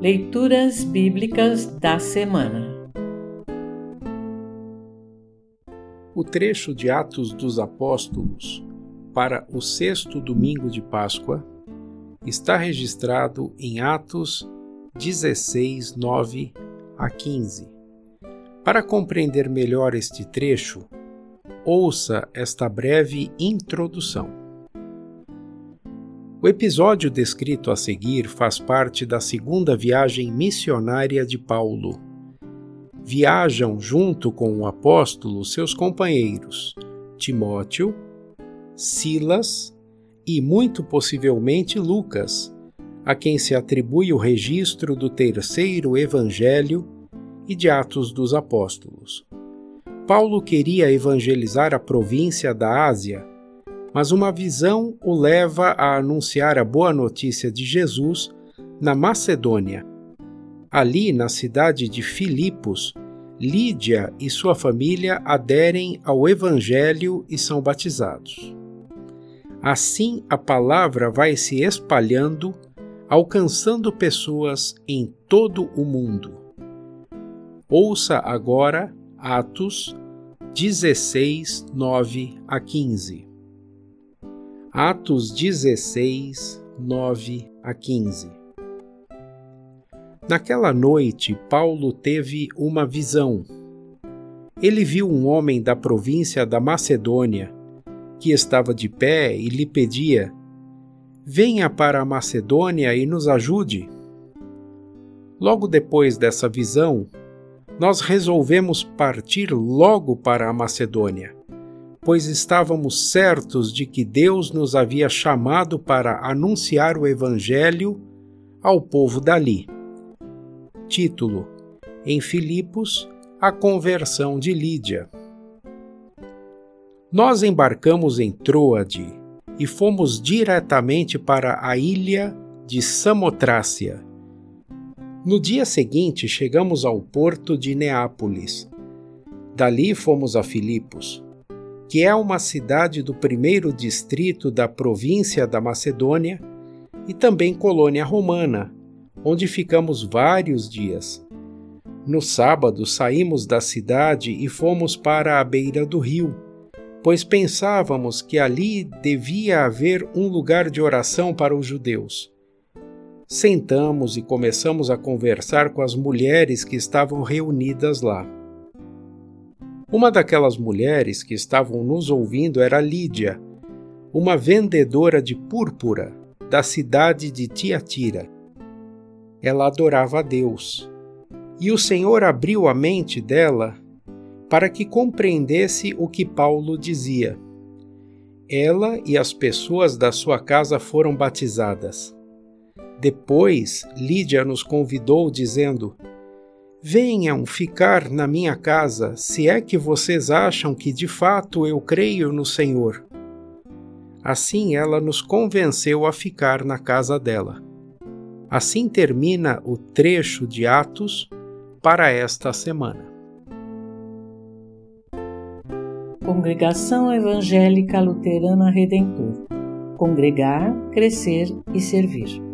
Leituras Bíblicas da Semana O trecho de Atos dos Apóstolos para o sexto domingo de Páscoa está registrado em Atos 16, 9 a 15. Para compreender melhor este trecho, ouça esta breve introdução. O episódio descrito a seguir faz parte da segunda viagem missionária de Paulo. Viajam junto com o apóstolo seus companheiros Timóteo, Silas e, muito possivelmente, Lucas, a quem se atribui o registro do terceiro evangelho e de Atos dos Apóstolos. Paulo queria evangelizar a província da Ásia, mas uma visão o leva a anunciar a boa notícia de Jesus na Macedônia. Ali, na cidade de Filipos, Lídia e sua família aderem ao Evangelho e são batizados. Assim, a palavra vai se espalhando, alcançando pessoas em todo o mundo. Ouça agora Atos 16, 9 a 15. Atos 16, 9 a 15. Naquela noite, Paulo teve uma visão. Ele viu um homem da província da Macedônia que estava de pé e lhe pedia: Venha para a Macedônia e nos ajude. Logo depois dessa visão, nós resolvemos partir logo para a Macedônia, pois estávamos certos de que Deus nos havia chamado para anunciar o Evangelho ao povo dali. Título: Em Filipos, a conversão de Lídia. Nós embarcamos em Troade e fomos diretamente para a ilha de Samotrácia no dia seguinte, chegamos ao porto de Neápolis. Dali fomos a Filipos, que é uma cidade do primeiro distrito da província da Macedônia e também colônia romana, onde ficamos vários dias. No sábado saímos da cidade e fomos para a beira do rio, pois pensávamos que ali devia haver um lugar de oração para os judeus. Sentamos e começamos a conversar com as mulheres que estavam reunidas lá. Uma daquelas mulheres que estavam nos ouvindo era Lídia, uma vendedora de púrpura da cidade de Tiatira. Ela adorava a Deus, e o Senhor abriu a mente dela para que compreendesse o que Paulo dizia. Ela e as pessoas da sua casa foram batizadas. Depois, Lídia nos convidou, dizendo: Venham ficar na minha casa, se é que vocês acham que de fato eu creio no Senhor. Assim ela nos convenceu a ficar na casa dela. Assim termina o trecho de Atos para esta semana. Congregação Evangélica Luterana Redentor Congregar, Crescer e Servir.